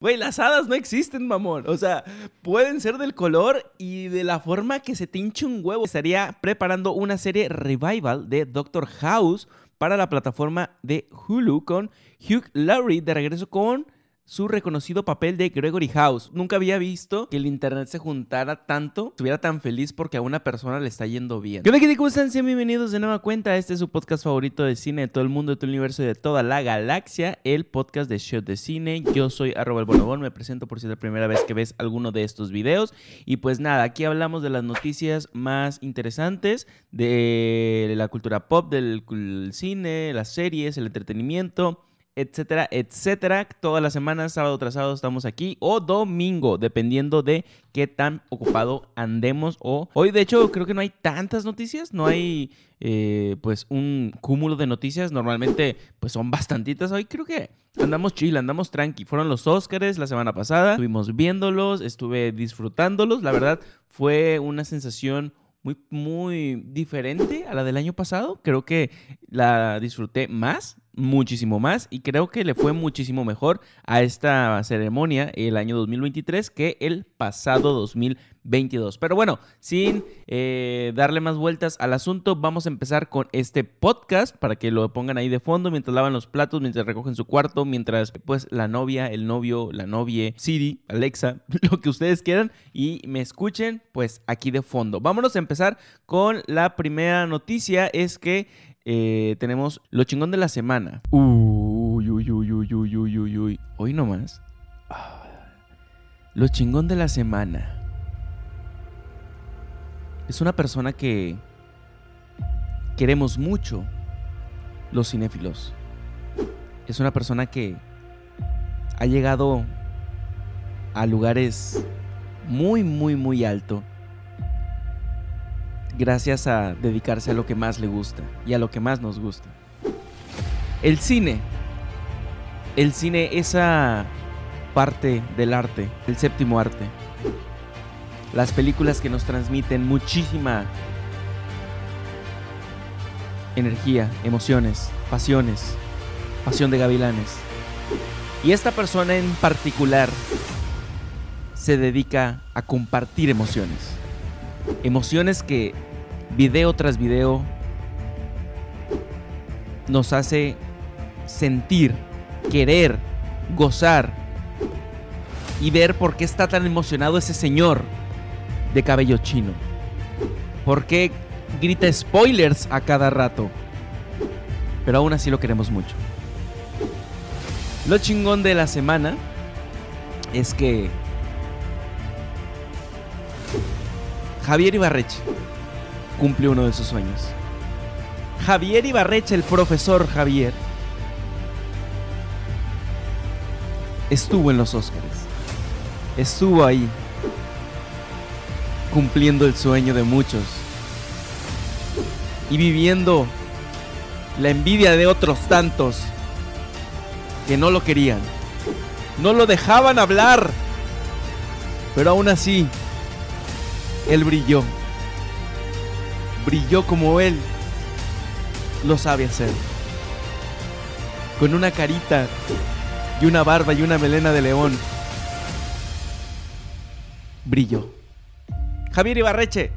Güey, las hadas no existen, mamón. O sea, pueden ser del color y de la forma que se te hinche un huevo. Estaría preparando una serie revival de Doctor House para la plataforma de Hulu con Hugh Laurie de regreso con su reconocido papel de Gregory House. Nunca había visto que el internet se juntara tanto, estuviera tan feliz porque a una persona le está yendo bien. ¿Qué onda, ¿Cómo están? Sean bienvenidos de nueva cuenta. Este es su podcast favorito de cine de todo el mundo, de todo el universo y de toda la galaxia, el podcast de Shot de Cine. Yo soy arroba el bonobón, me presento por si es la primera vez que ves alguno de estos videos. Y pues nada, aquí hablamos de las noticias más interesantes de la cultura pop, del cine, las series, el entretenimiento etcétera, etcétera. Todas las semanas, sábado tras sábado, estamos aquí. O domingo, dependiendo de qué tan ocupado andemos. O hoy, de hecho, creo que no hay tantas noticias. No hay, eh, pues, un cúmulo de noticias. Normalmente, pues, son bastantitas. Hoy creo que andamos chill, andamos tranqui. Fueron los Oscars la semana pasada. Estuvimos viéndolos, estuve disfrutándolos. La verdad, fue una sensación muy, muy diferente a la del año pasado. Creo que la disfruté más muchísimo más y creo que le fue muchísimo mejor a esta ceremonia el año 2023 que el pasado 2022. Pero bueno, sin eh, darle más vueltas al asunto, vamos a empezar con este podcast para que lo pongan ahí de fondo mientras lavan los platos, mientras recogen su cuarto, mientras pues la novia, el novio, la novia, Siri, Alexa, lo que ustedes quieran y me escuchen pues aquí de fondo. Vámonos a empezar con la primera noticia, es que eh, tenemos lo chingón de la semana. Uy, uy, uy, uy, uy, uy, uy, uy. Hoy nomás. Ah, lo chingón de la semana. Es una persona que queremos mucho los cinéfilos. Es una persona que ha llegado a lugares muy, muy, muy alto gracias a dedicarse a lo que más le gusta y a lo que más nos gusta. El cine. El cine, esa parte del arte, el séptimo arte. Las películas que nos transmiten muchísima energía, emociones, pasiones, pasión de gavilanes. Y esta persona en particular se dedica a compartir emociones. Emociones que video tras video nos hace sentir, querer, gozar y ver por qué está tan emocionado ese señor de cabello chino. ¿Por qué grita spoilers a cada rato? Pero aún así lo queremos mucho. Lo chingón de la semana es que Javier Ibarreche cumple uno de sus sueños. Javier Ibarreche, el profesor Javier, estuvo en los Oscars. Estuvo ahí, cumpliendo el sueño de muchos y viviendo la envidia de otros tantos que no lo querían, no lo dejaban hablar, pero aún así, él brilló brilló como él lo sabe hacer. Con una carita y una barba y una melena de león. Brilló. Javier Ibarreche.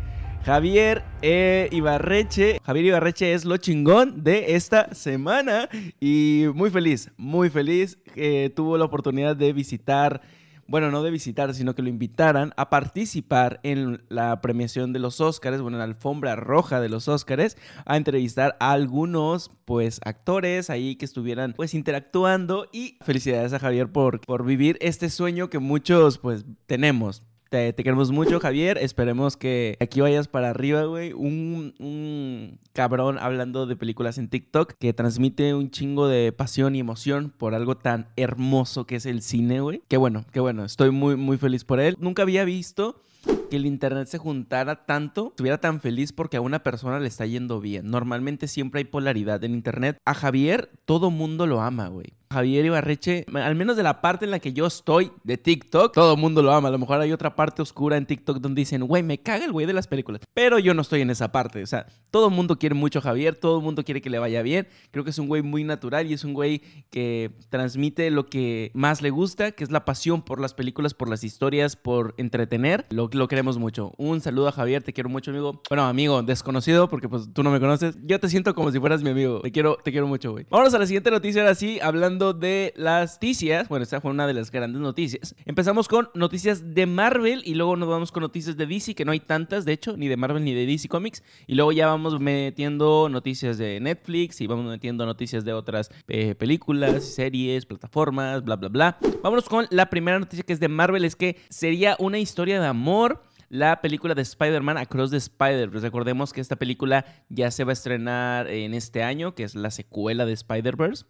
Javier eh, Ibarreche. Javier Ibarreche es lo chingón de esta semana. Y muy feliz, muy feliz. que tuvo la oportunidad de visitar bueno, no de visitar, sino que lo invitaran a participar en la premiación de los Óscares, bueno, en la alfombra roja de los Óscares, a entrevistar a algunos, pues, actores ahí que estuvieran, pues, interactuando y felicidades a Javier por, por vivir este sueño que muchos, pues, tenemos. Te, queremos mucho, Javier. Esperemos que aquí vayas para arriba, güey. Un, un, cabrón hablando de películas en TikTok que transmite un chingo de pasión y emoción por algo tan hermoso que es el cine, güey. Qué bueno, qué bueno. Estoy muy, muy feliz por él. Nunca había visto que el internet se juntara tanto, estuviera tan feliz porque a una persona le está yendo bien. Normalmente siempre hay polaridad en internet. A Javier todo mundo lo ama, güey. Javier Ibarreche, al menos de la parte en la que yo estoy de TikTok, todo el mundo lo ama. A lo mejor hay otra parte oscura en TikTok donde dicen, güey, me caga el güey de las películas. Pero yo no estoy en esa parte. O sea, todo el mundo quiere mucho a Javier, todo el mundo quiere que le vaya bien. Creo que es un güey muy natural y es un güey que transmite lo que más le gusta, que es la pasión por las películas, por las historias, por entretener. Lo, lo queremos mucho. Un saludo a Javier, te quiero mucho, amigo. Bueno, amigo, desconocido, porque pues tú no me conoces. Yo te siento como si fueras mi amigo. Te quiero, te quiero mucho, güey. Vámonos a la siguiente noticia, ahora sí, hablando de las noticias. Bueno, esta fue una de las grandes noticias. Empezamos con noticias de Marvel y luego nos vamos con noticias de DC, que no hay tantas, de hecho, ni de Marvel ni de DC Comics. Y luego ya vamos metiendo noticias de Netflix y vamos metiendo noticias de otras eh, películas, series, plataformas, bla, bla, bla. Vámonos con la primera noticia que es de Marvel, es que sería una historia de amor la película de Spider-Man Across the Spider-Verse. Recordemos que esta película ya se va a estrenar en este año, que es la secuela de Spider-Verse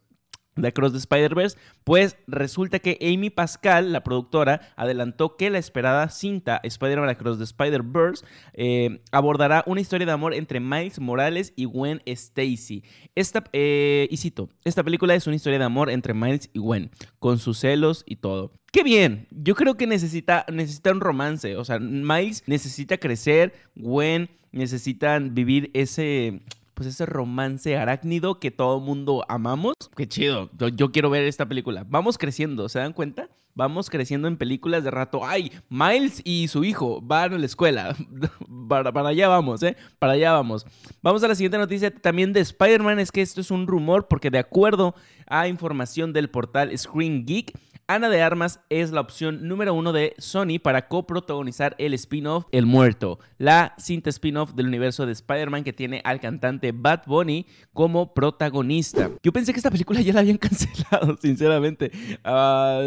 de Across the Spider-Verse, pues resulta que Amy Pascal, la productora, adelantó que la esperada cinta Spider-Man Across the Spider-Verse eh, abordará una historia de amor entre Miles Morales y Gwen Stacy. Esta, eh, y cito, esta película es una historia de amor entre Miles y Gwen, con sus celos y todo. ¡Qué bien! Yo creo que necesita, necesita un romance, o sea, Miles necesita crecer, Gwen necesitan vivir ese pues ese romance arácnido que todo mundo amamos. Qué chido. Yo, quiero ver esta película. Vamos creciendo, ¿se dan cuenta? Vamos creciendo en películas de rato. ¡Ay! Miles y su hijo van a la escuela. para, para, allá vamos, ¿eh? Para allá vamos. Vamos a la siguiente noticia también de Spider-Man. Es que esto es un rumor porque de acuerdo a información del portal Screen Geek, Ana de Armas es la opción número uno de Sony para coprotagonizar el spin-off El Muerto, la cinta spin-off del universo de Spider-Man que tiene al cantante Bad Bunny como protagonista. Yo pensé que esta película ya la habían cancelado, sinceramente. Ah,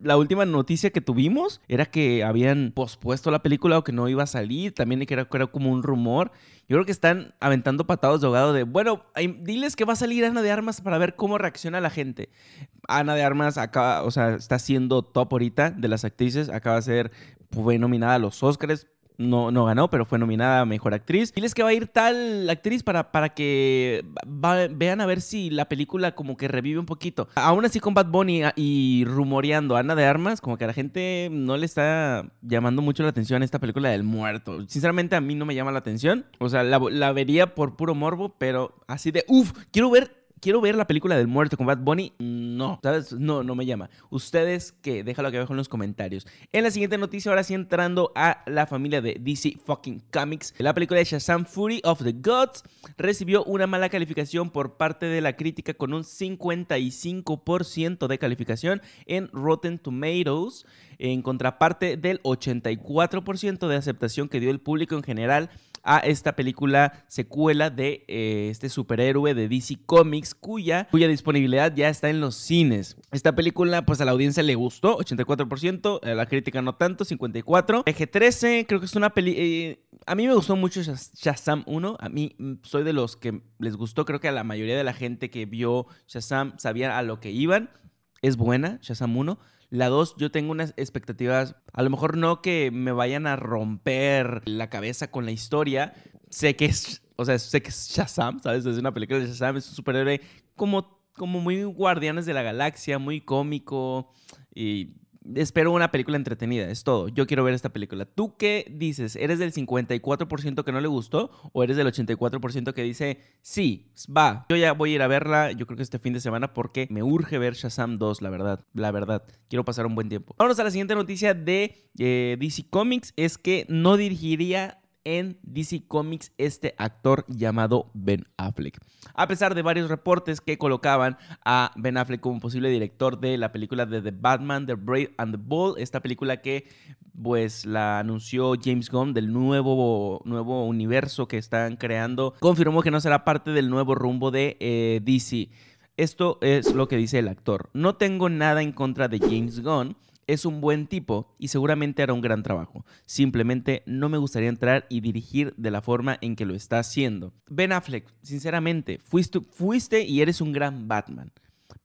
la última noticia que tuvimos era que habían pospuesto la película o que no iba a salir, también que era, como un rumor. Yo creo que están aventando patados de ahogado de, bueno, diles que va a salir Ana de Armas para ver cómo reacciona la gente. Ana de Armas acaba, o sea, está siendo top ahorita de las actrices, acaba de ser, fue nominada a los Oscars, no, no ganó, pero fue nominada a Mejor Actriz. Diles que va a ir tal actriz para, para que vean a ver si la película como que revive un poquito. Aún así con Bad Bunny y rumoreando Ana de Armas, como que a la gente no le está llamando mucho la atención esta película del muerto. Sinceramente a mí no me llama la atención. O sea, la, la vería por puro morbo, pero así de, uff, quiero ver quiero ver la película del muerto con Bad Bunny. No, ¿sabes? No, no me llama. ¿Ustedes qué? Déjalo aquí abajo en los comentarios. En la siguiente noticia, ahora sí entrando a la familia de DC fucking Comics, la película de Shazam Fury of the Gods recibió una mala calificación por parte de la crítica con un 55% de calificación en Rotten Tomatoes, en contraparte del 84% de aceptación que dio el público en general a esta película secuela de eh, este superhéroe de DC Comics cuya, disponibilidad ya está en los cines. Esta película pues a la audiencia le gustó, 84%, a la crítica no tanto, 54%. Eje 13, creo que es una peli... Eh, a mí me gustó mucho Shazam 1, a mí mm, soy de los que les gustó, creo que a la mayoría de la gente que vio Shazam sabía a lo que iban. Es buena, Shazam 1. La 2, yo tengo unas expectativas, a lo mejor no que me vayan a romper la cabeza con la historia. Sé que es, o sea, sé que es Shazam, ¿sabes? Es una película de Shazam, es un superhéroe como, como muy guardianes de la galaxia, muy cómico y espero una película entretenida, es todo. Yo quiero ver esta película. ¿Tú qué dices? ¿Eres del 54% que no le gustó o eres del 84% que dice, sí, va? Yo ya voy a ir a verla, yo creo que este fin de semana porque me urge ver Shazam 2, la verdad, la verdad. Quiero pasar un buen tiempo. Vamos a la siguiente noticia de eh, DC Comics, es que no dirigiría en DC Comics este actor llamado Ben Affleck. A pesar de varios reportes que colocaban a Ben Affleck como posible director de la película de The Batman, The Brave and the Bold, esta película que pues la anunció James Gunn del nuevo, nuevo universo que están creando, confirmó que no será parte del nuevo rumbo de eh, DC. Esto es lo que dice el actor. No tengo nada en contra de James Gunn es un buen tipo y seguramente hará un gran trabajo. Simplemente no me gustaría entrar y dirigir de la forma en que lo está haciendo. Ben Affleck, sinceramente, fuiste, fuiste y eres un gran Batman.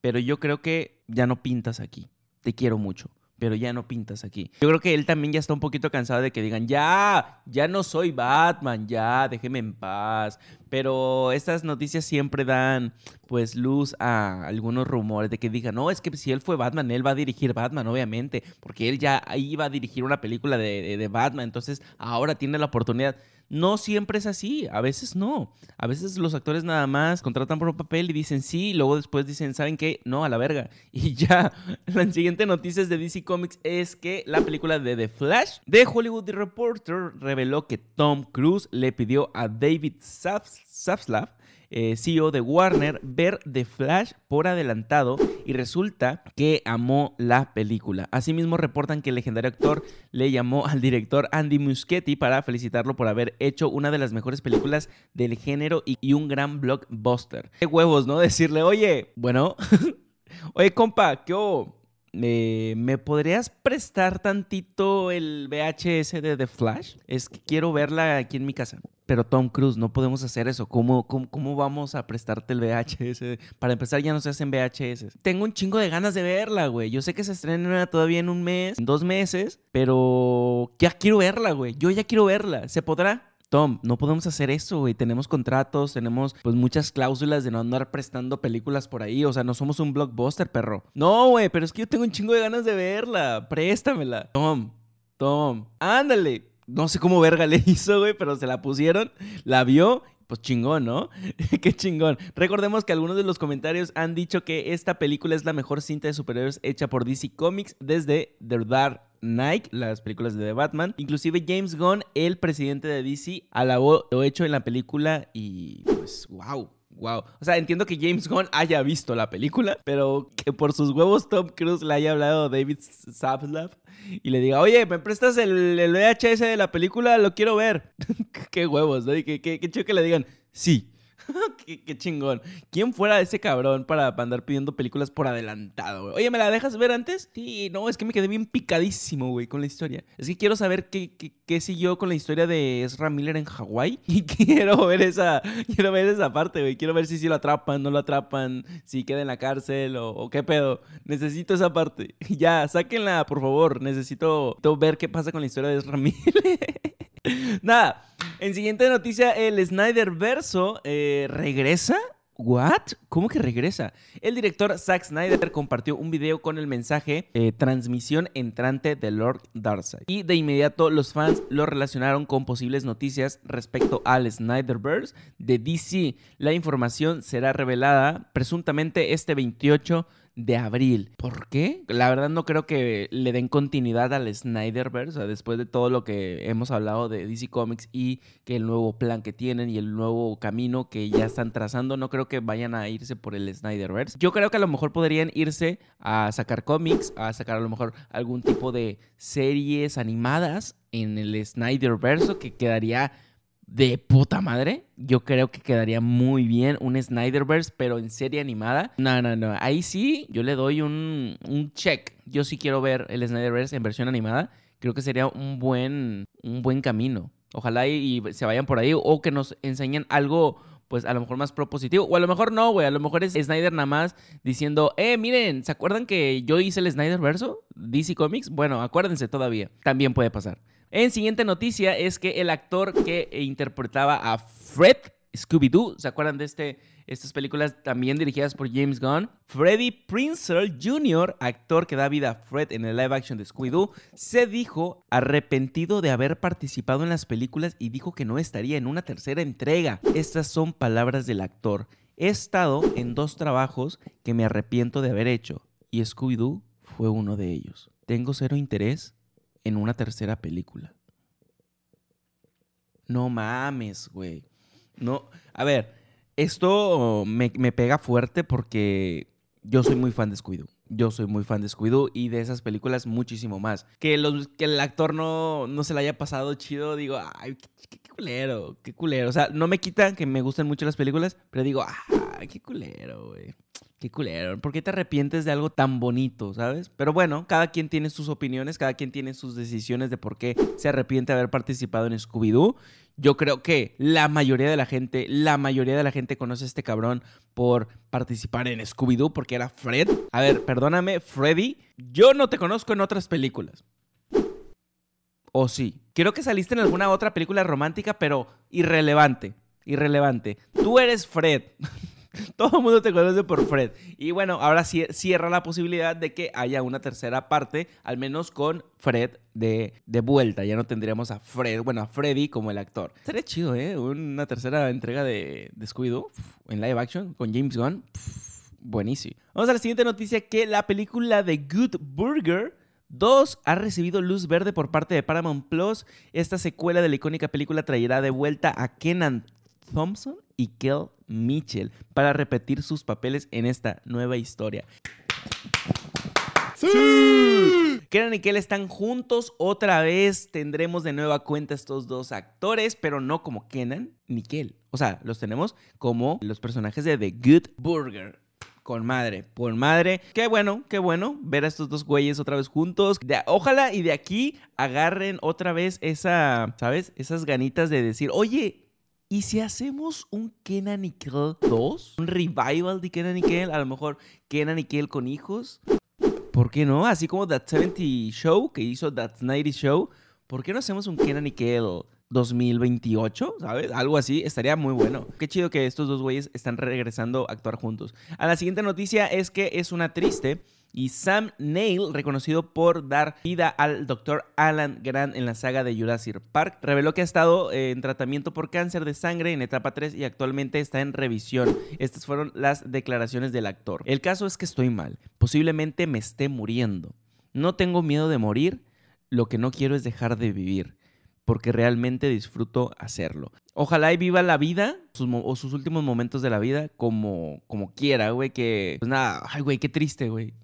Pero yo creo que ya no pintas aquí. Te quiero mucho pero ya no pintas aquí. Yo creo que él también ya está un poquito cansado de que digan, ya, ya no soy Batman, ya, déjeme en paz. Pero estas noticias siempre dan pues luz a algunos rumores de que digan, no, es que si él fue Batman, él va a dirigir Batman, obviamente, porque él ya iba a dirigir una película de, de Batman, entonces ahora tiene la oportunidad. No siempre es así, a veces no. A veces los actores nada más contratan por un papel y dicen sí, y luego después dicen, ¿saben qué? No, a la verga. Y ya, la siguiente noticia de DC Comics es que la película de The Flash de Hollywood Reporter reveló que Tom Cruise le pidió a David Zaslav eh, CEO de Warner, ver The Flash por adelantado y resulta que amó la película. Asimismo, reportan que el legendario actor le llamó al director Andy Muschietti para felicitarlo por haber hecho una de las mejores películas del género y, un gran blockbuster. Qué huevos, ¿no? Decirle, oye, bueno, oye, compa, ¿qué eh, ¿Me podrías prestar tantito el VHS de The Flash? Es que quiero verla aquí en mi casa. Pero Tom Cruise, no podemos hacer eso. ¿Cómo, cómo, vamos a prestarte el VHS? Para empezar, ya no se hacen VHS. Tengo un chingo de ganas de verla, güey. Yo sé que se estrena todavía en un mes, en dos meses, pero ya quiero verla, güey. Yo ya quiero verla. ¿Se podrá? Tom, no podemos hacer eso, güey. Tenemos contratos, tenemos pues muchas cláusulas de no andar prestando películas por ahí. O sea, no somos un blockbuster, perro. No, güey, pero es que yo tengo un chingo de ganas de verla. Préstamela. Tom, Tom, ándale no sé cómo verga le hizo, güey, pero se la pusieron, la vio, pues chingón, ¿no? Qué chingón. Recordemos que algunos de los comentarios han dicho que esta película es la mejor cinta de superhéroes hecha por DC Comics desde The Dark Knight, las películas de The Batman. Inclusive James Gunn, el presidente de DC, alabó lo hecho en la película y pues wow, wow. O sea, entiendo que James Gunn haya visto la película, pero que por sus huevos Tom Cruise le haya hablado a David Zaslav y le diga, oye, ¿me prestas el, el VHS de la película? Lo quiero ver. qué huevos, ¿no? Y que, que, que chido que le digan, sí. qué, chingón. ¿Quién fuera ese cabrón para andar pidiendo películas por adelantado, güey? Oye, ¿me la dejas ver antes? Sí, no, es que me quedé bien picadísimo, güey, con la historia. Es que quiero saber qué, qué, qué siguió con la historia de Ezra Miller en Hawái. Y quiero ver esa, quiero ver esa parte, güey. Quiero ver si sí lo atrapan, no lo atrapan, si queda en la cárcel o, qué pedo. Necesito esa parte. Ya, sáquenla, por favor. Necesito ver qué pasa con la historia de Ezra Miller. Nada. En siguiente noticia, el Snyder Verso eh, regresa. ¿What? ¿Cómo que regresa? El director Zack Snyder compartió un video con el mensaje eh, transmisión entrante de Lord Darkseid. Y de inmediato los fans lo relacionaron con posibles noticias respecto al Snyderverse de DC. La información será revelada presuntamente este 28 de abril. ¿Por qué? La verdad no creo que le den continuidad al Snyderverse, o sea, después de todo lo que hemos hablado de DC Comics y que el nuevo plan que tienen y el nuevo camino que ya están trazando, no creo que vayan a irse por el Snyderverse. Yo creo que a lo mejor podrían irse a sacar cómics, a sacar a lo mejor algún tipo de series animadas en el Snyderverse que quedaría de puta madre. Yo creo que quedaría muy bien un Snyderverse, pero en serie animada. No, no, no. Ahí sí, yo le doy un, un check. Yo sí quiero ver el Snyderverse en versión animada. Creo que sería un buen, un buen camino. Ojalá y, se vayan por ahí o que nos enseñen algo pues a lo mejor más propositivo. O a lo mejor no, güey. A lo mejor es Snyder nada más diciendo, eh, miren, ¿se acuerdan que yo hice el Snyder verso? DC Comics. Bueno, acuérdense todavía. También puede pasar. En siguiente noticia es que el actor que interpretaba a Fred Scooby-Doo, ¿se acuerdan de este, estas películas también dirigidas por James Gunn? Freddie Prinzel Jr., actor que da vida a Fred en el live action de Scooby-Doo, se dijo arrepentido de haber participado en las películas y dijo que no estaría en una tercera entrega. Estas son palabras del actor. He estado en dos trabajos que me arrepiento de haber hecho y Scooby-Doo fue uno de ellos. Tengo cero interés en una tercera película. No mames, güey. No, a ver, esto me, pega fuerte porque yo soy muy fan de Scooby-Doo. Yo soy muy fan de Scooby-Doo y de esas películas muchísimo más. Que, los, que el actor no, no se le haya pasado chido, digo, ay, qué, culero, qué culero. O sea, no me quita que me gusten mucho las películas, pero digo, ay, qué culero, güey. Qué culero. ¿Por qué te arrepientes de algo tan bonito, sabes? Pero bueno, cada quien tiene sus opiniones, cada quien tiene sus decisiones de por qué se arrepiente de haber participado en Scooby-Doo. Yo creo que la mayoría de la gente, la mayoría de la gente conoce a este cabrón por participar en Scooby-Doo porque era Fred. A ver, perdóname, Freddy. Yo no te conozco en otras películas. ¿O sí? Creo que saliste en alguna otra película romántica, pero irrelevante. irrelevante. Tú eres Fred. Todo el mundo te conoce por Fred. Y bueno, ahora cierra la posibilidad de que haya una tercera parte, al menos con Fred de, de vuelta. Ya no tendríamos a Fred, bueno, a Freddy como el actor. Sería chido, ¿eh? Una tercera entrega de, de Scooby-Doo en live action con James Gunn. buenísimo. Vamos a la siguiente noticia que la película de Good Burger 2 ha recibido luz verde por parte de Paramount Plus. Esta secuela de la icónica película traerá de vuelta a Kenan Thompson y Kel Mitchell para repetir sus papeles en esta nueva historia. ¡Sí! Kenan y Kel están juntos otra vez. Tendremos de nueva cuenta estos dos actores, pero no como Kenan ni Kel. O sea, los tenemos como los personajes de The Good Burger. Con madre, por madre. Qué bueno, qué bueno ver a estos dos güeyes otra vez juntos. ojalá y de aquí agarren otra vez esa, ¿sabes? Esas ganitas de decir, oye, ¿Y si hacemos un Kenan y 2? ¿Un revival de Kenan y Kel? A lo mejor Kenan y Kel con hijos. ¿Por qué no? Así como That 70 Show que hizo That 90 Show. ¿Por qué no hacemos un Kenan y Kel 2028? ¿Sabes? Algo así. Estaría muy bueno. Qué chido que estos dos güeyes están regresando a actuar juntos. A la siguiente noticia es que es una triste y Sam Neill, reconocido por dar vida al Dr. Alan Grant en la saga de Jurassic Park, reveló que ha estado eh, en tratamiento por cáncer de sangre en etapa 3 y actualmente está en revisión. Estas fueron las declaraciones del actor. El caso es que estoy mal, posiblemente me esté muriendo. No tengo miedo de morir, lo que no quiero es dejar de vivir porque realmente disfruto hacerlo. Ojalá y viva la vida o sus últimos momentos de la vida como, como quiera, güey, que... Pues nada, ay, güey, qué triste, güey.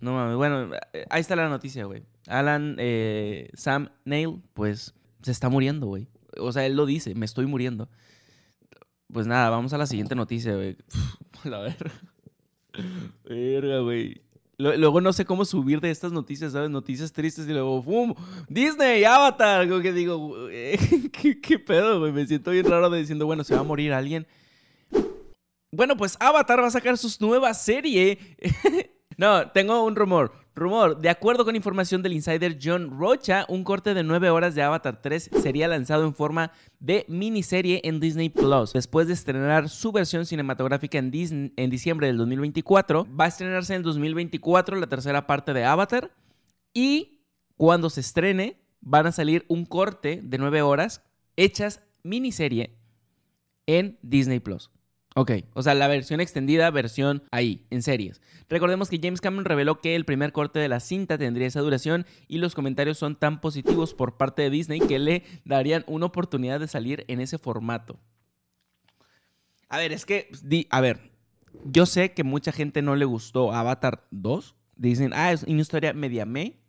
No mames, bueno, eh, ahí está la noticia, güey. Alan eh, Sam Neil, pues se está muriendo, güey. O sea, él lo dice, me estoy muriendo. Pues nada, vamos a la siguiente noticia, güey. La verga. Verga, güey. Luego no sé cómo subir de estas noticias, ¿sabes? Noticias tristes y luego, ¡fum! Disney, Avatar. Como que digo, ¿qué, ¿qué, pedo, güey? Me siento bien raro de diciendo, bueno, se va a morir alguien. Bueno, pues Avatar va a sacar su nueva serie. No, tengo un rumor. Rumor, de acuerdo con información del insider John Rocha, un corte de 9 horas de Avatar 3 sería lanzado en forma de miniserie en Disney Plus. Después de estrenar su versión cinematográfica en, en diciembre del 2024, va a estrenarse en 2024 la tercera parte de Avatar. Y cuando se estrene, van a salir un corte de 9 horas hechas miniserie en Disney Plus. Ok, o sea, la versión extendida, versión ahí, en series. Recordemos que James Cameron reveló que el primer corte de la cinta tendría esa duración y los comentarios son tan positivos por parte de Disney que le darían una oportunidad de salir en ese formato. A ver, es que, a ver, yo sé que mucha gente no le gustó Avatar 2. Dicen, ah, es una historia media me.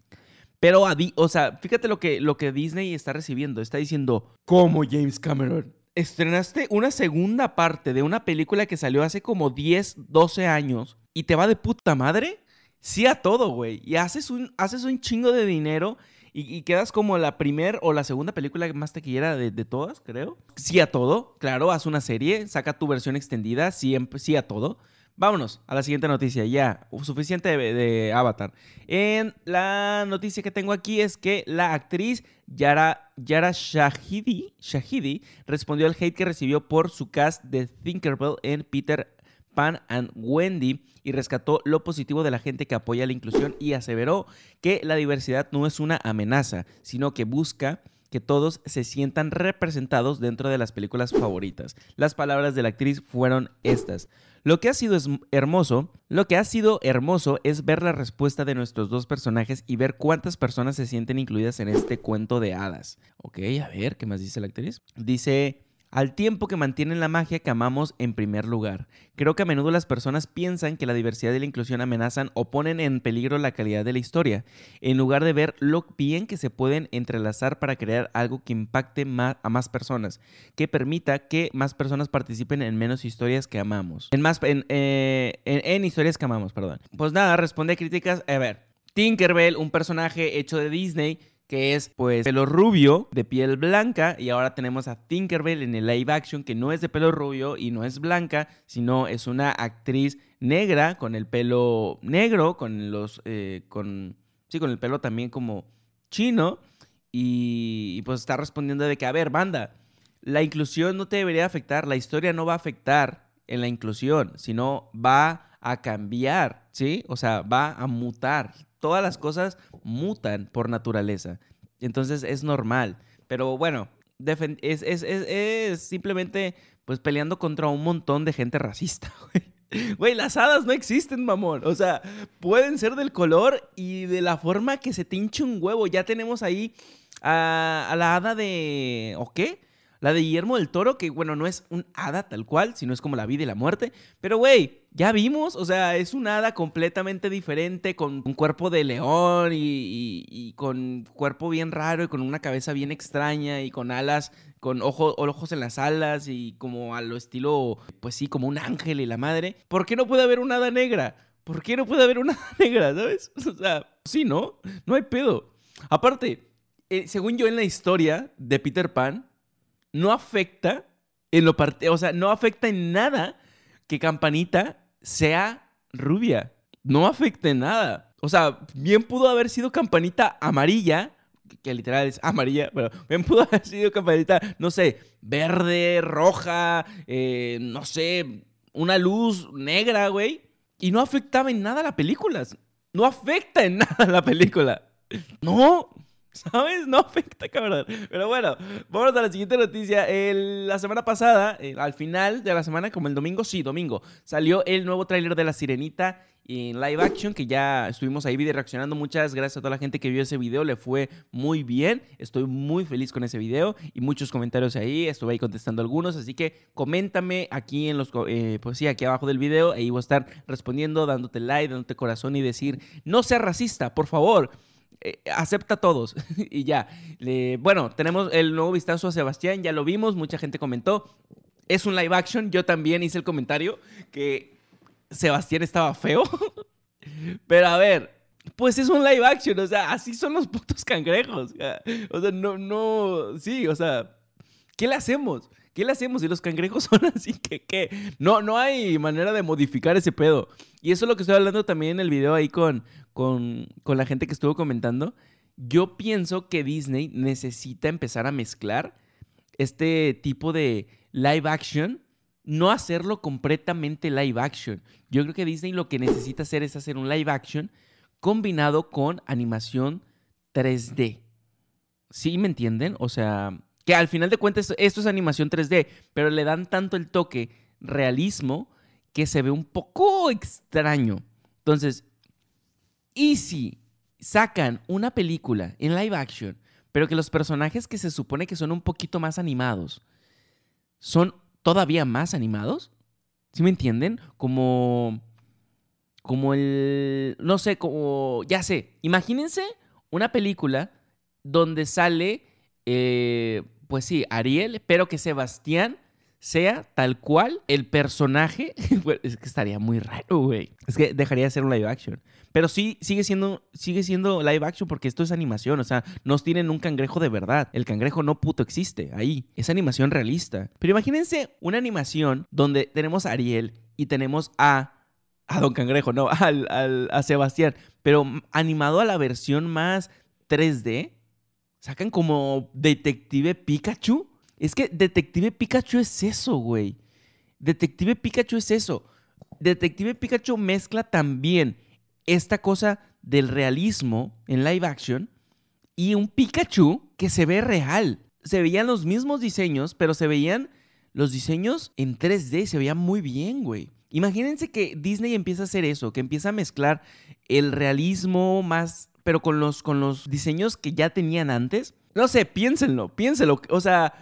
Pero, o sea, fíjate lo que, lo que Disney está recibiendo. Está diciendo, ¿cómo James Cameron? Estrenaste una segunda parte de una película que salió hace como 10, 12 años y te va de puta madre, sí a todo, güey. Y haces un, haces un chingo de dinero y, quedas como la primera o la segunda película más taquillera de, de, todas, creo. Sí a todo, claro, haz una serie, saca tu versión extendida, siempre, sí a todo. Vámonos a la siguiente noticia. Ya, suficiente de, Avatar. En la noticia que tengo aquí es que la actriz Yara, Yara Shahidi, Shahidi respondió al hate que recibió por su cast de Tinkerbell en Peter Pan and Wendy y rescató lo positivo de la gente que apoya la inclusión y aseveró que la diversidad no es una amenaza, sino que busca que todos se sientan representados dentro de las películas favoritas. Las palabras de la actriz fueron estas. Lo que ha sido hermoso, lo que ha sido hermoso es ver la respuesta de nuestros dos personajes y ver cuántas personas se sienten incluidas en este cuento de hadas. Ok, a ver, ¿qué más dice la actriz? Dice, al tiempo que mantienen la magia que amamos en primer lugar. Creo que a menudo las personas piensan que la diversidad y la inclusión amenazan o ponen en peligro la calidad de la historia, en lugar de ver lo bien que se pueden entrelazar para crear algo que impacte a más personas, que permita que más personas participen en menos historias que amamos. En más en, eh, en historias que amamos, perdón. Pues nada, responde a críticas. A ver, Tinkerbell, un personaje hecho de Disney, que es pues pelo rubio de piel blanca y ahora tenemos a Tinkerbell en el live action que no es de pelo rubio y no es blanca, sino es una actriz negra con el pelo negro, con los eh, con sí, con el pelo también como chino y, y pues está respondiendo de que a ver, banda, la inclusión no te debería afectar, la historia no va a afectar en la inclusión, sino va a cambiar, ¿sí? O sea, va a mutar. Todas las cosas mutan por naturaleza. Entonces es normal. Pero bueno, es, simplemente pues peleando contra un montón de gente racista, güey. Güey, las hadas no existen, mamón. O sea, pueden ser del color y de la forma que se te hinche un huevo. Ya tenemos ahí a, a la hada de... ¿O qué? La de Guillermo del Toro, que bueno, no es un hada tal cual, sino es como la vida y la muerte. Pero güey, ya vimos, o sea, es un hada completamente diferente, con un cuerpo de león y, con cuerpo bien raro y con una cabeza bien extraña y con alas, con ojos, ojos en las alas y como a lo estilo, pues sí, como un ángel y la madre. ¿Por qué no puede haber una hada negra? ¿Por qué no puede haber una hada negra, sabes? O sea, sí, ¿no? No hay pedo. Aparte, eh, según yo en la historia de Peter Pan, no afecta en lo parte, o sea, no afecta en nada que Campanita sea rubia. No afecta en nada. O sea, bien pudo haber sido Campanita amarilla, que literal es amarilla, pero bien pudo haber sido Campanita, no sé, verde, roja, eh, no sé, una luz negra, güey. Y no afectaba en nada la película. No afecta en nada la película. No, ¿Sabes? No afecta, cabrón. Pero bueno, vamos a la siguiente noticia. la semana pasada, al final de la semana, como el domingo, sí, domingo, salió el nuevo tráiler de La Sirenita en live action, que ya estuvimos ahí video reaccionando. Muchas gracias a toda la gente que vio ese video, le fue muy bien. Estoy muy feliz con ese video y muchos comentarios ahí. Estuve ahí contestando algunos, así que coméntame aquí en los, eh, pues sí, aquí abajo del video. Ahí voy a estar respondiendo, dándote like, dándote corazón y decir, no sea racista, por favor. Eh, acepta a todos y ya. bueno, tenemos el nuevo vistazo a Sebastián, ya lo vimos, mucha gente comentó. Es un live action, yo también hice el comentario que Sebastián estaba feo. Pero a ver, pues es un live action, o sea, así son los putos cangrejos. O sea, no, no, sí, o sea, ¿qué le hacemos? ¿Qué le hacemos si los cangrejos son así que qué? No, no hay manera de modificar ese pedo. Y eso es lo que estoy hablando también en el video ahí con, con, la gente que estuvo comentando. Yo pienso que Disney necesita empezar a mezclar este tipo de live action, no hacerlo completamente live action. Yo creo que Disney lo que necesita hacer es hacer un live action combinado con animación 3D. ¿Sí me entienden? O sea, que al final de cuentas esto es animación 3D, pero le dan tanto el toque realismo que se ve un poco extraño. Entonces, y si sacan una película en live action, pero que los personajes que se supone que son un poquito más animados son todavía más animados, ¿sí me entienden? Como como el no sé, como ya sé, imagínense una película donde sale eh, pues sí, Ariel, pero que Sebastián sea tal cual el personaje. es que estaría muy raro, güey. Es que dejaría de ser un live action. Pero sí, sigue siendo, sigue siendo live action porque esto es animación. O sea, nos tienen un cangrejo de verdad. El cangrejo no puto existe ahí. Es animación realista. Pero imagínense una animación donde tenemos a Ariel y tenemos a. A Don Cangrejo, no, a Sebastián. Pero animado a la versión más 3D Sacan como Detective Pikachu. Es que Detective Pikachu es eso, güey. Detective Pikachu es eso. Detective Pikachu mezcla también esta cosa del realismo en live action y un Pikachu que se ve real. Se veían los mismos diseños, pero se veían los diseños en 3D. Se veían muy bien, güey. Imagínense que Disney empieza a hacer eso, que empieza a mezclar el realismo más pero con los, con los diseños que ya tenían antes. No sé, piénsenlo, piénsenlo. O sea,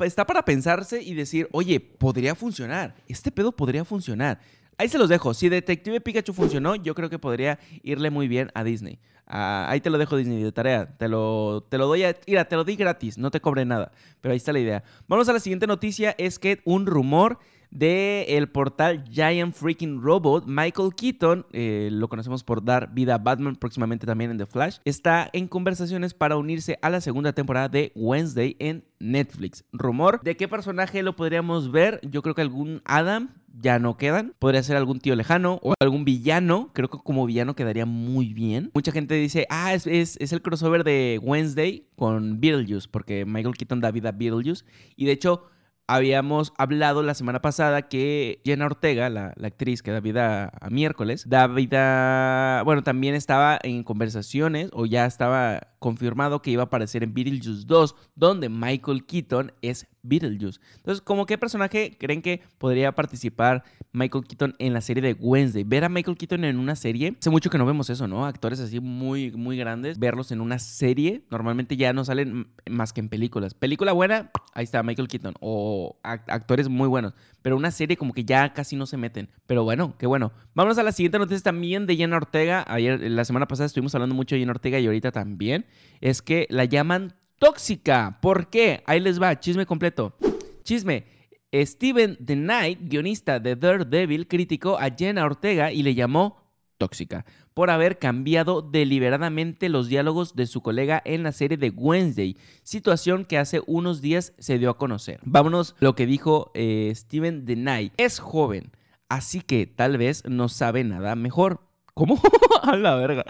está para pensarse y decir, oye, podría funcionar. Este pedo podría funcionar. Ahí se los dejo. Si Detective Pikachu funcionó, yo creo que podría irle muy bien a Disney. Ah, ahí te lo dejo Disney de tarea. Te lo, te lo doy a... Mira, te lo di gratis. No te cobre nada. Pero ahí está la idea. Vamos a la siguiente noticia. Es que un rumor del el portal Giant Freaking Robot, Michael Keaton, eh, lo conocemos por dar vida a Batman próximamente también en The Flash, está en conversaciones para unirse a la segunda temporada de Wednesday en Netflix. Rumor de qué personaje lo podríamos ver, yo creo que algún Adam ya no quedan. Podría ser algún tío lejano o algún villano. Creo que como villano quedaría muy bien. Mucha gente dice, ah, es, es, el crossover de Wednesday con Beetlejuice, porque Michael Keaton da vida a Beetlejuice. Y de hecho, habíamos hablado la semana pasada que Jenna Ortega, la, actriz que da vida a, miércoles, da vida, bueno, también estaba en conversaciones o ya estaba confirmado que iba a aparecer en Beetlejuice 2, donde Michael Keaton es Beetlejuice. Entonces, ¿cómo qué personaje creen que podría participar Michael Keaton en la serie de Wednesday? Ver a Michael Keaton en una serie, hace mucho que no vemos eso, ¿no? Actores así muy, muy grandes, verlos en una serie, normalmente ya no salen más que en películas. Película buena, ahí está Michael Keaton, o actores muy buenos, pero una serie como que ya casi no se meten. Pero bueno, qué bueno. Vámonos a la siguiente noticia también de Jenna Ortega. Ayer, la semana pasada estuvimos hablando mucho de Jenna Ortega y ahorita también. Es que la llaman tóxica. ¿Por qué? Ahí les va, chisme completo. Chisme. Steven The Knight, guionista de Daredevil, criticó a Jenna Ortega y le llamó tóxica por haber cambiado deliberadamente los diálogos de su colega en la serie de Wednesday, situación que hace unos días se dio a conocer. Vámonos lo que dijo eh, Steven The Knight. Es joven, así que tal vez no sabe nada mejor. ¿Cómo? a la verga.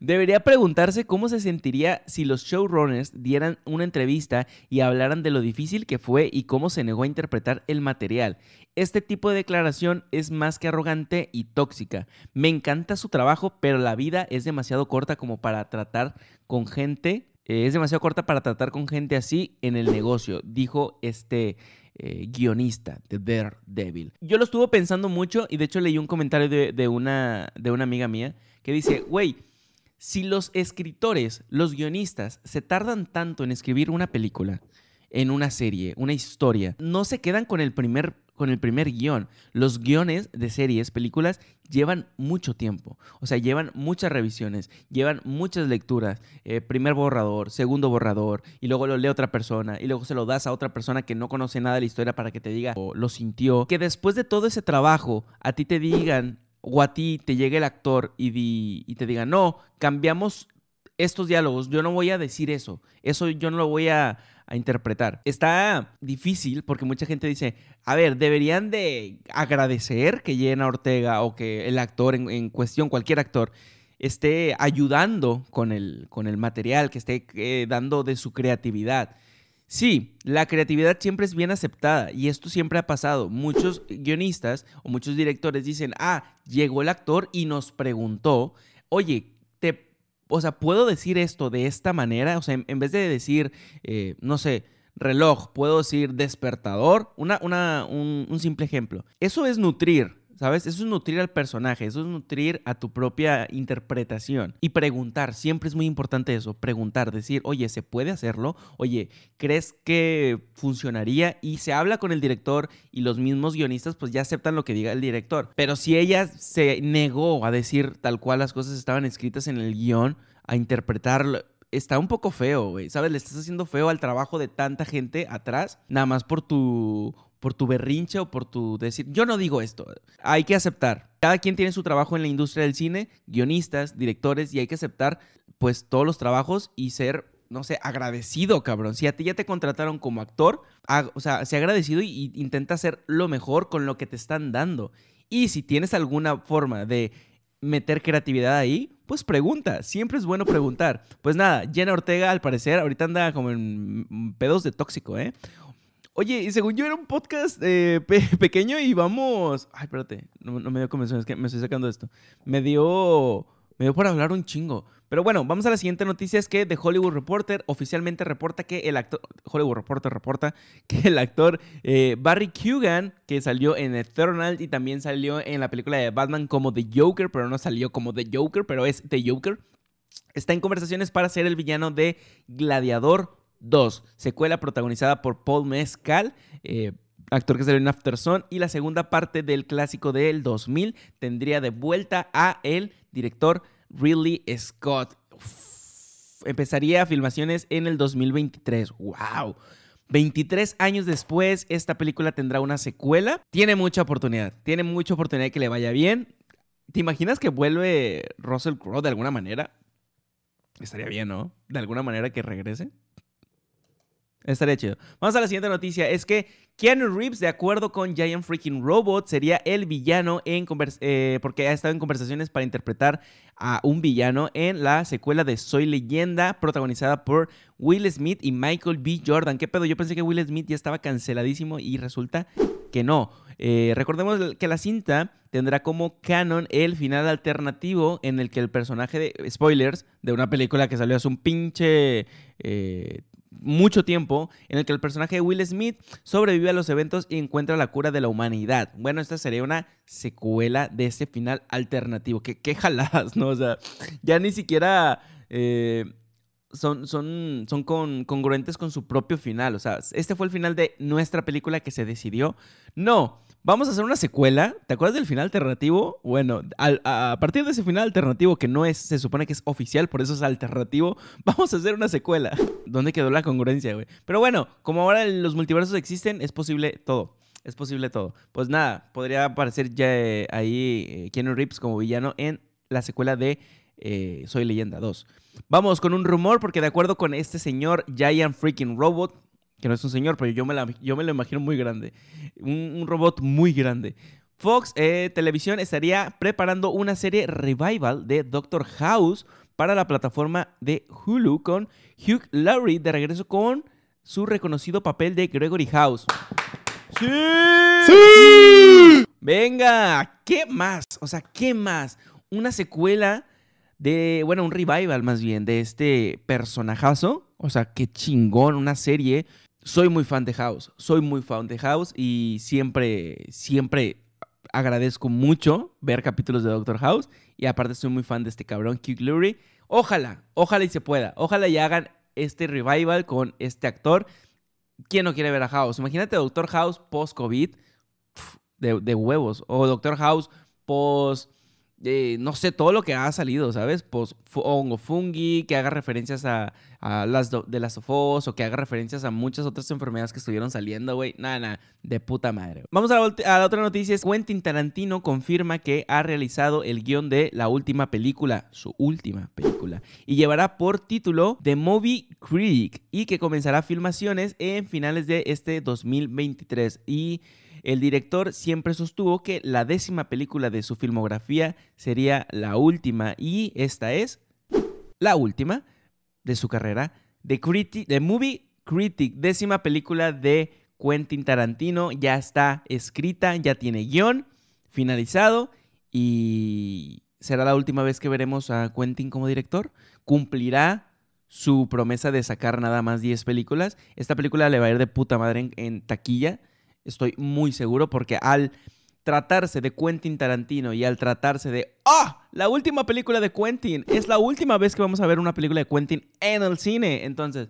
Debería preguntarse cómo se sentiría si los showrunners dieran una entrevista y hablaran de lo difícil que fue y cómo se negó a interpretar el material. Este tipo de declaración es más que arrogante y tóxica. Me encanta su trabajo, pero la vida es demasiado corta como para tratar con gente. Eh, es demasiado corta para tratar con gente así en el negocio, dijo este eh, guionista de Daredevil. Yo lo estuve pensando mucho y de hecho leí un comentario de, una, de una amiga mía que dice, güey, si los escritores, los guionistas, se tardan tanto en escribir una película, en una serie, una historia, no se quedan con el primer con el primer guion. Los guiones de series, películas, llevan mucho tiempo. O sea, llevan muchas revisiones, llevan muchas lecturas. Eh, primer borrador, segundo borrador, y luego lo lee otra persona, y luego se lo das a otra persona que no conoce nada de la historia para que te diga o lo sintió. Que después de todo ese trabajo, a ti te digan, o a ti te llegue el actor y, y te diga, no, cambiamos estos diálogos, yo no voy a decir eso, eso yo no lo voy a, interpretar. Está difícil porque mucha gente dice, a ver, deberían de agradecer que Jenna Ortega o que el actor en, cuestión, cualquier actor, esté ayudando con el, con el material, que esté eh, dando de su creatividad. Sí, la creatividad siempre es bien aceptada y esto siempre ha pasado. Muchos guionistas o muchos directores dicen, ah, llegó el actor y nos preguntó, oye, te o sea, puedo decir esto de esta manera, o sea, en, vez de decir, eh, no sé, reloj, puedo decir despertador, una, una, un, simple ejemplo. Eso es nutrir, ¿sabes? Eso es nutrir al personaje, eso es nutrir a tu propia interpretación. Y preguntar, siempre es muy importante eso, preguntar, decir, oye, ¿se puede hacerlo? Oye, ¿crees que funcionaría? Y se habla con el director y los mismos guionistas pues ya aceptan lo que diga el director. Pero si ella se negó a decir tal cual las cosas estaban escritas en el guion, a interpretarlo, está un poco feo, güey. ¿Sabes? Le estás haciendo feo al trabajo de tanta gente atrás, nada más por tu por tu berrinche o por tu decir, yo no digo esto. Hay que aceptar. Cada quien tiene su trabajo en la industria del cine, guionistas, directores, y hay que aceptar pues todos los trabajos y ser, no sé, agradecido, cabrón. Si a ti ya te contrataron como actor, o sea, sé agradecido y, intenta hacer lo mejor con lo que te están dando. Y si tienes alguna forma de meter creatividad ahí, pues pregunta. Siempre es bueno preguntar. Pues nada, Jenna Ortega, al parecer, ahorita anda como en pedos de tóxico, ¿eh? Oye, y según yo era un podcast eh, pequeño y vamos. Ay, espérate, no, me dio convención, es que me estoy sacando esto. Me dio. Me dio por hablar un chingo. Pero bueno, vamos a la siguiente noticia: es que The Hollywood Reporter oficialmente reporta que el actor. Hollywood Reporter reporta que el actor eh, Barry Kugan, que salió en Eternal y también salió en la película de Batman como The Joker, pero no salió como The Joker, pero es The Joker, está en conversaciones para ser el villano de Gladiador 2, secuela protagonizada por Paul Mescal, eh, actor que salió en Afterson, y la segunda parte del clásico del 2000 tendría de vuelta a el director Ridley Scott. empezaría filmaciones en el 2023. ¡Wow! 23 años después, esta película tendrá una secuela. Tiene mucha oportunidad, tiene mucha oportunidad de que le vaya bien. ¿Te imaginas que vuelve Russell Crowe de alguna manera? Estaría bien, ¿no? De alguna manera que regrese. Estaría chido. Vamos a la siguiente noticia. Es que Keanu Reeves, de acuerdo con Giant Freaking Robot, sería el villano en eh, porque ha estado en conversaciones para interpretar a un villano en la secuela de Soy Leyenda, protagonizada por Will Smith y Michael B. Jordan. ¿Qué pedo? Yo pensé que Will Smith ya estaba canceladísimo y resulta que no. Eh, recordemos que la cinta tendrá como canon el final alternativo en el que el personaje de spoilers de una película que salió hace un pinche eh, mucho tiempo en el que el personaje de Will Smith sobrevive a los eventos y encuentra la cura de la humanidad. Bueno, esta sería una secuela de ese final alternativo. Qué, qué jaladas, ¿no? O sea, ya ni siquiera eh, son, son, son congruentes con su propio final. O sea, este fue el final de nuestra película que se decidió. No, vamos a hacer una secuela. ¿Te acuerdas del final alternativo? Bueno, a, partir de ese final alternativo que no es, se supone que es oficial, por eso es alternativo, vamos a hacer una secuela. ¿Dónde quedó la congruencia, güey? Pero bueno, como ahora los multiversos existen, es posible todo. Es posible todo. Pues nada, podría aparecer ya eh, ahí eh, Keanu Reeves como villano en la secuela de eh, Soy Leyenda 2. Vamos con un rumor, porque de acuerdo con este señor Giant Freaking Robot, que no es un señor, pero yo me, yo me lo imagino muy grande. Un, robot muy grande. Fox eh, Televisión estaría preparando una serie revival de Doctor House para la plataforma de Hulu con Hugh Laurie de regreso con su reconocido papel de Gregory House. ¡Sí! ¡Sí! Venga, ¿qué más? O sea, ¿qué más? Una secuela de, bueno, un revival más bien de este personajazo. O sea, qué chingón, una serie soy muy fan de House, soy muy fan de House y siempre, siempre agradezco mucho ver capítulos de Doctor House y aparte soy muy fan de este cabrón, Hugh Lurie. Ojalá, ojalá y se pueda, ojalá y hagan este revival con este actor. ¿Quién no quiere ver a House? Imagínate Doctor House post-COVID de, de, huevos o Doctor House post no sé, todo lo que ha salido, ¿sabes? Pues hongo fungi, que haga referencias a, las de las sofos o que haga referencias a muchas otras enfermedades que estuvieron saliendo, güey. Nada, nada, de puta madre. Vamos a la, otra noticia. Quentin Tarantino confirma que ha realizado el guion de la última película, su última película, y llevará por título The Movie Critic y que comenzará filmaciones en finales de este 2023. Y el director siempre sostuvo que la décima película de su filmografía sería la última y esta es la última de su carrera. The, Movie Critic, décima película de Quentin Tarantino, ya está escrita, ya tiene guion finalizado y será la última vez que veremos a Quentin como director. Cumplirá su promesa de sacar nada más 10 películas. Esta película le va a ir de puta madre en taquilla. Estoy muy seguro porque al tratarse de Quentin Tarantino y al tratarse de ¡Ah! La última película de Quentin. Es la última vez que vamos a ver una película de Quentin en el cine. Entonces,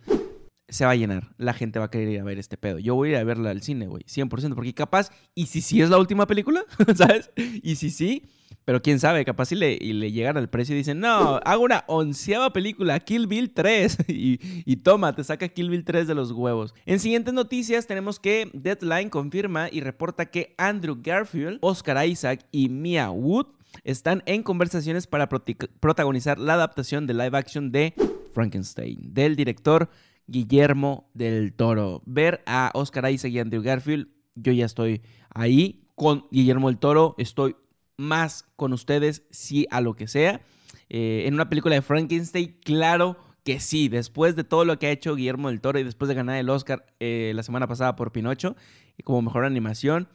se va a llenar. La gente va a querer ir a ver este pedo. Yo voy a ir a verla al cine, güey. 100%. Porque capaz, ¿y si sí es la última película? ¿Sabes? Y si sí, pero quién sabe, capaz si le, y le llegan al precio y dicen, no, hago una onceava película, Kill Bill 3. y, y, toma, te saca Kill Bill 3 de los huevos. En siguientes noticias tenemos que Deadline confirma y reporta que Andrew Garfield, Oscar Isaac y Mia Wood están en conversaciones para protagonizar la adaptación de live action de Frankenstein, del director Guillermo del Toro. Ver a Oscar Isaac y Andrew Garfield, yo ya estoy ahí. Con Guillermo del Toro estoy más con ustedes, sí a lo que sea. Eh, en una película de Frankenstein, claro que sí, después de todo lo que ha hecho Guillermo del Toro y después de ganar el Oscar eh, la semana pasada por Pinocho, como mejor animación,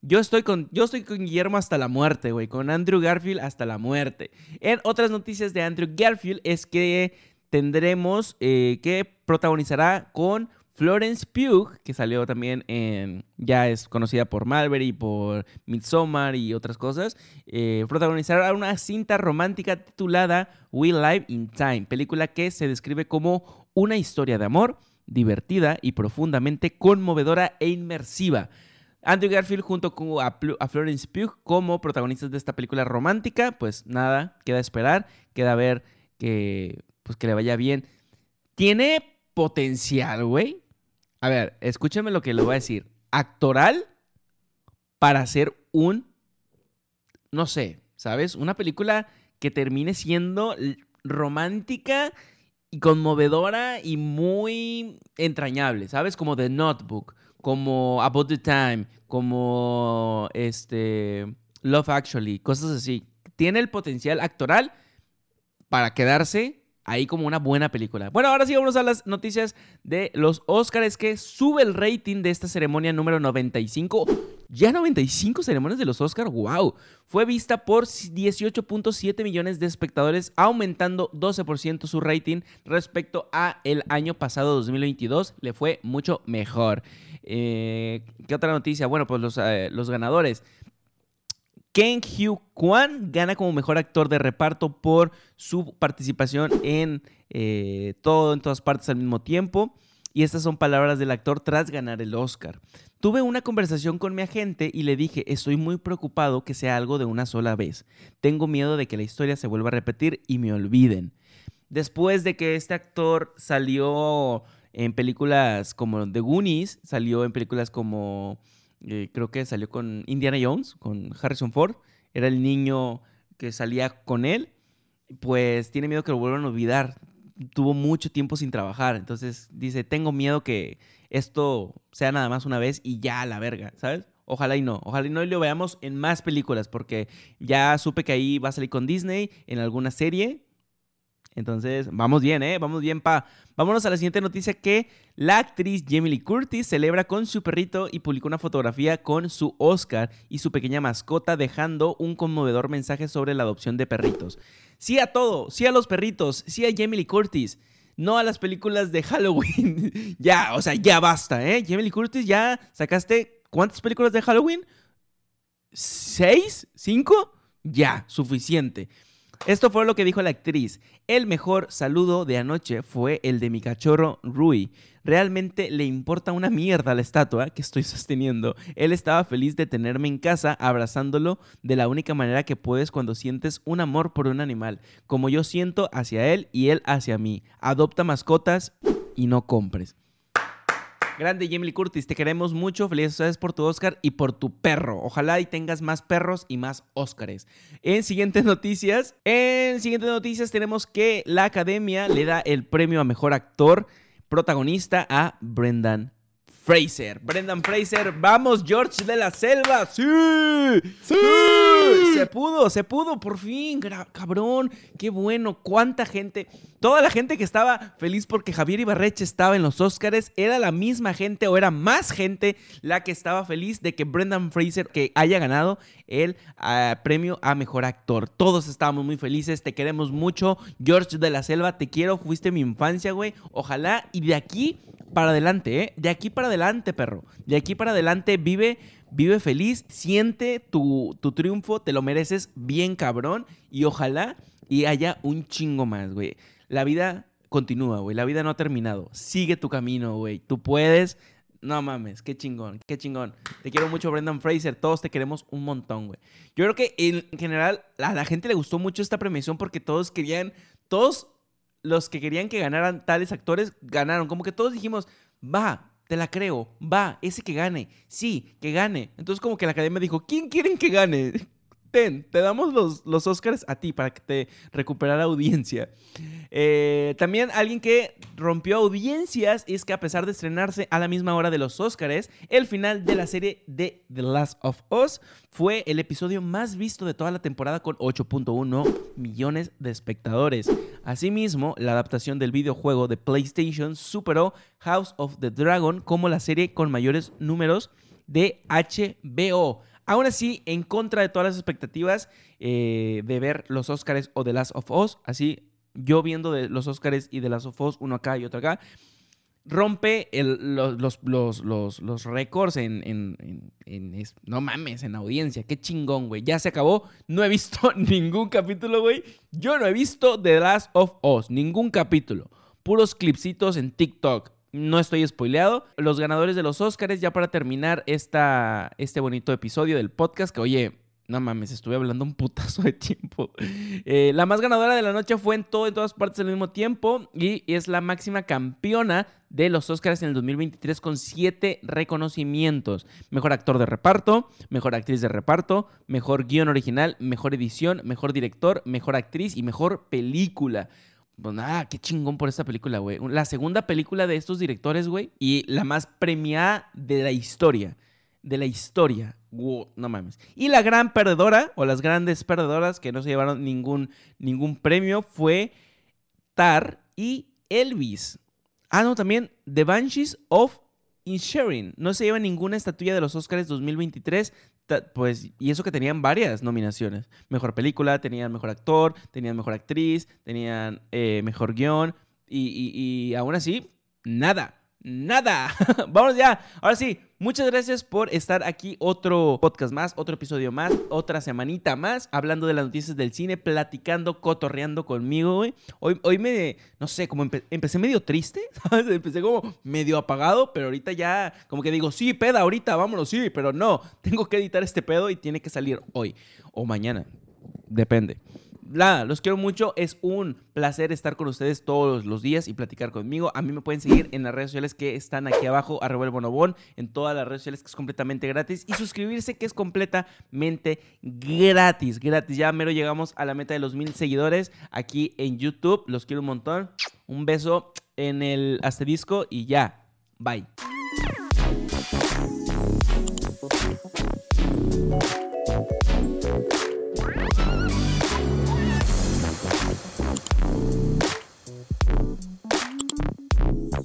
yo estoy con, yo estoy con Guillermo hasta la muerte, güey, con Andrew Garfield hasta la muerte. En otras noticias de Andrew Garfield es que tendremos eh, que protagonizará con Florence Pugh, que salió también en. ya es conocida por Malbury, por Midsommar y otras cosas, eh, protagonizará una cinta romántica titulada We Live in Time, película que se describe como una historia de amor divertida y profundamente conmovedora e inmersiva. Andrew Garfield junto con a, Florence Pugh como protagonistas de esta película romántica, pues nada, queda esperar, queda ver que, pues que le vaya bien. Tiene potencial, güey A ver, escúchame lo que le voy a decir. Actoral para hacer un, no sé, ¿sabes? Una película que termine siendo romántica y conmovedora y muy entrañable, ¿sabes? Como The Notebook, como About the Time, como este Love Actually, cosas así. Tiene el potencial actoral para quedarse ahí como una buena película. Bueno, ahora sí vamos a las noticias de los Oscars que sube el rating de esta ceremonia número 95. Ya 95 ceremonias de los Oscars, wow. Fue vista por 18.7 millones de espectadores, aumentando 12% su rating respecto a el año pasado 2022. Le fue mucho mejor. Eh, ¿Qué otra noticia? Bueno, pues los, eh, los ganadores. Ken Hugh Kwan gana como mejor actor de reparto por su participación en eh, todo en todas partes al mismo tiempo. Y estas son palabras del actor tras ganar el Oscar. Tuve una conversación con mi agente y le dije, estoy muy preocupado que sea algo de una sola vez. Tengo miedo de que la historia se vuelva a repetir y me olviden. Después de que este actor salió en películas como The Goonies, salió en películas como eh, creo que salió con Indiana Jones, con Harrison Ford. Era el niño que salía con él. Pues tiene miedo que lo vuelvan a olvidar. Tuvo mucho tiempo sin trabajar. Entonces dice, tengo miedo que esto sea nada más una vez y ya a la verga, ¿sabes? Ojalá y no. Ojalá y no lo veamos en más películas porque ya supe que ahí va a salir con Disney en alguna serie entonces, vamos bien, ¿eh? Vamos bien, pa. Vámonos a la siguiente noticia que la actriz Jamie Curtis celebra con su perrito y publicó una fotografía con su Oscar y su pequeña mascota dejando un conmovedor mensaje sobre la adopción de perritos. Sí a todo, sí a los perritos, sí a Jamie Curtis. No a las películas de Halloween. ya, o sea, ya basta, ¿eh? Jamie Curtis, ya sacaste ¿cuántas películas de Halloween? ¿Seis? ¿Cinco? Ya, suficiente. Esto fue lo que dijo la actriz. El mejor saludo de anoche fue el de mi cachorro Rui. Realmente le importa una mierda la estatua que estoy sosteniendo. Él estaba feliz de tenerme en casa abrazándolo de la única manera que puedes cuando sientes un amor por un animal, como yo siento hacia él y él hacia mí. Adopta mascotas y no compres. Grande Jamie Curtis, te queremos mucho. Felicidades por tu Oscar y por tu perro. Ojalá y tengas más perros y más Oscars. En siguientes noticias, en siguientes noticias tenemos que la Academia le da el premio a mejor actor protagonista a Brendan Fraser. Brendan Fraser, vamos, George de la Selva. ¡Sí! ¡Sí! Se pudo, se pudo, por fin, cabrón. Qué bueno, cuánta gente. Toda la gente que estaba feliz porque Javier Ibarreche estaba en los Oscars, era la misma gente o era más gente la que estaba feliz de que Brendan Fraser que haya ganado el ah, premio a mejor actor. Todos estábamos muy felices, te queremos mucho. George de la Selva, te quiero, fuiste mi infancia, güey. Ojalá y de aquí para adelante, ¿eh? De aquí para adelante, perro. De aquí para adelante vive, vive feliz, siente tu, tu triunfo, te lo mereces bien cabrón y ojalá y haya un chingo más, güey. La vida continúa, güey. La vida no ha terminado. Sigue tu camino, güey. Tú puedes. No mames, qué chingón, qué chingón. Te quiero mucho, Brendan Fraser. Todos te queremos un montón, güey. Yo creo que en general a la gente le gustó mucho esta premiación porque todos querían, todos los que querían que ganaran tales actores ganaron. Como que todos dijimos, va, te la creo, va, ese que gane, sí, que gane. Entonces como que la academia dijo, ¿quién quieren que gane? Te damos los, los Oscars a ti para que te recuperara audiencia. Eh, también alguien que rompió audiencias es que a pesar de estrenarse a la misma hora de los Oscars, el final de la serie de The Last of Us fue el episodio más visto de toda la temporada con 8.1 millones de espectadores. Asimismo, la adaptación del videojuego de PlayStation superó House of the Dragon como la serie con mayores números de HBO. Aún así, en contra de todas las expectativas eh, de ver los Oscars o The Last of Us, así yo viendo de los Oscars y The Last of Us, uno acá y otro acá, rompe los, los, récords en, No mames, en audiencia. Qué chingón, güey. Ya se acabó. No he visto ningún capítulo, güey. Yo no he visto The Last of Us. Ningún capítulo. Puros clipsitos en TikTok. No estoy spoileado. Los ganadores de los Oscars, ya para terminar esta, este bonito episodio del podcast, que oye, No mames, estuve hablando un putazo de tiempo. Eh, la más ganadora de la noche fue en todo, en todas partes al mismo tiempo y es la máxima campeona de los Oscars en el 2023 con siete reconocimientos. Mejor actor de reparto, mejor actriz de reparto, mejor guion original, mejor edición, mejor director, mejor actriz y mejor película. Pues nada, qué chingón por esta película, güey. La segunda película de estos directores, güey, y la más premiada de la historia de la historia. no mames. Y la gran perdedora, o las grandes perdedoras que no se llevaron ningún, ningún premio, fue Tar y Elvis. Ah, no, también The Banshees of Insharing. No se lleva ninguna estatuilla de los Oscars 2023. Pues, y eso que tenían varias nominaciones. Mejor película, tenían mejor actor, tenían mejor actriz, tenían eh, mejor guion. Y, y aún así, nada nada. Vamos ya. Ahora sí, muchas gracias por estar aquí. Otro podcast más, otro episodio más, otra semanita más, hablando de las noticias del cine, platicando, cotorreando conmigo. Hoy, hoy me, no sé, como empecé medio triste, ¿sabes? Empecé como medio apagado, pero ahorita ya, como que digo, sí, peda, ahorita, vámonos, sí, pero no, tengo que editar este pedo y tiene que salir hoy o mañana. Depende nada, los quiero mucho. Es un placer estar con ustedes todos los días y platicar conmigo. A mí me pueden seguir en las redes sociales que están aquí abajo, arroba el bonobón, en todas las redes sociales que es completamente gratis. Y suscribirse que es completamente gratis. Gratis. Ya mero llegamos a la meta de los mil seguidores aquí en YouTube. Los quiero un montón. Un beso en el asterisco y ya. Bye.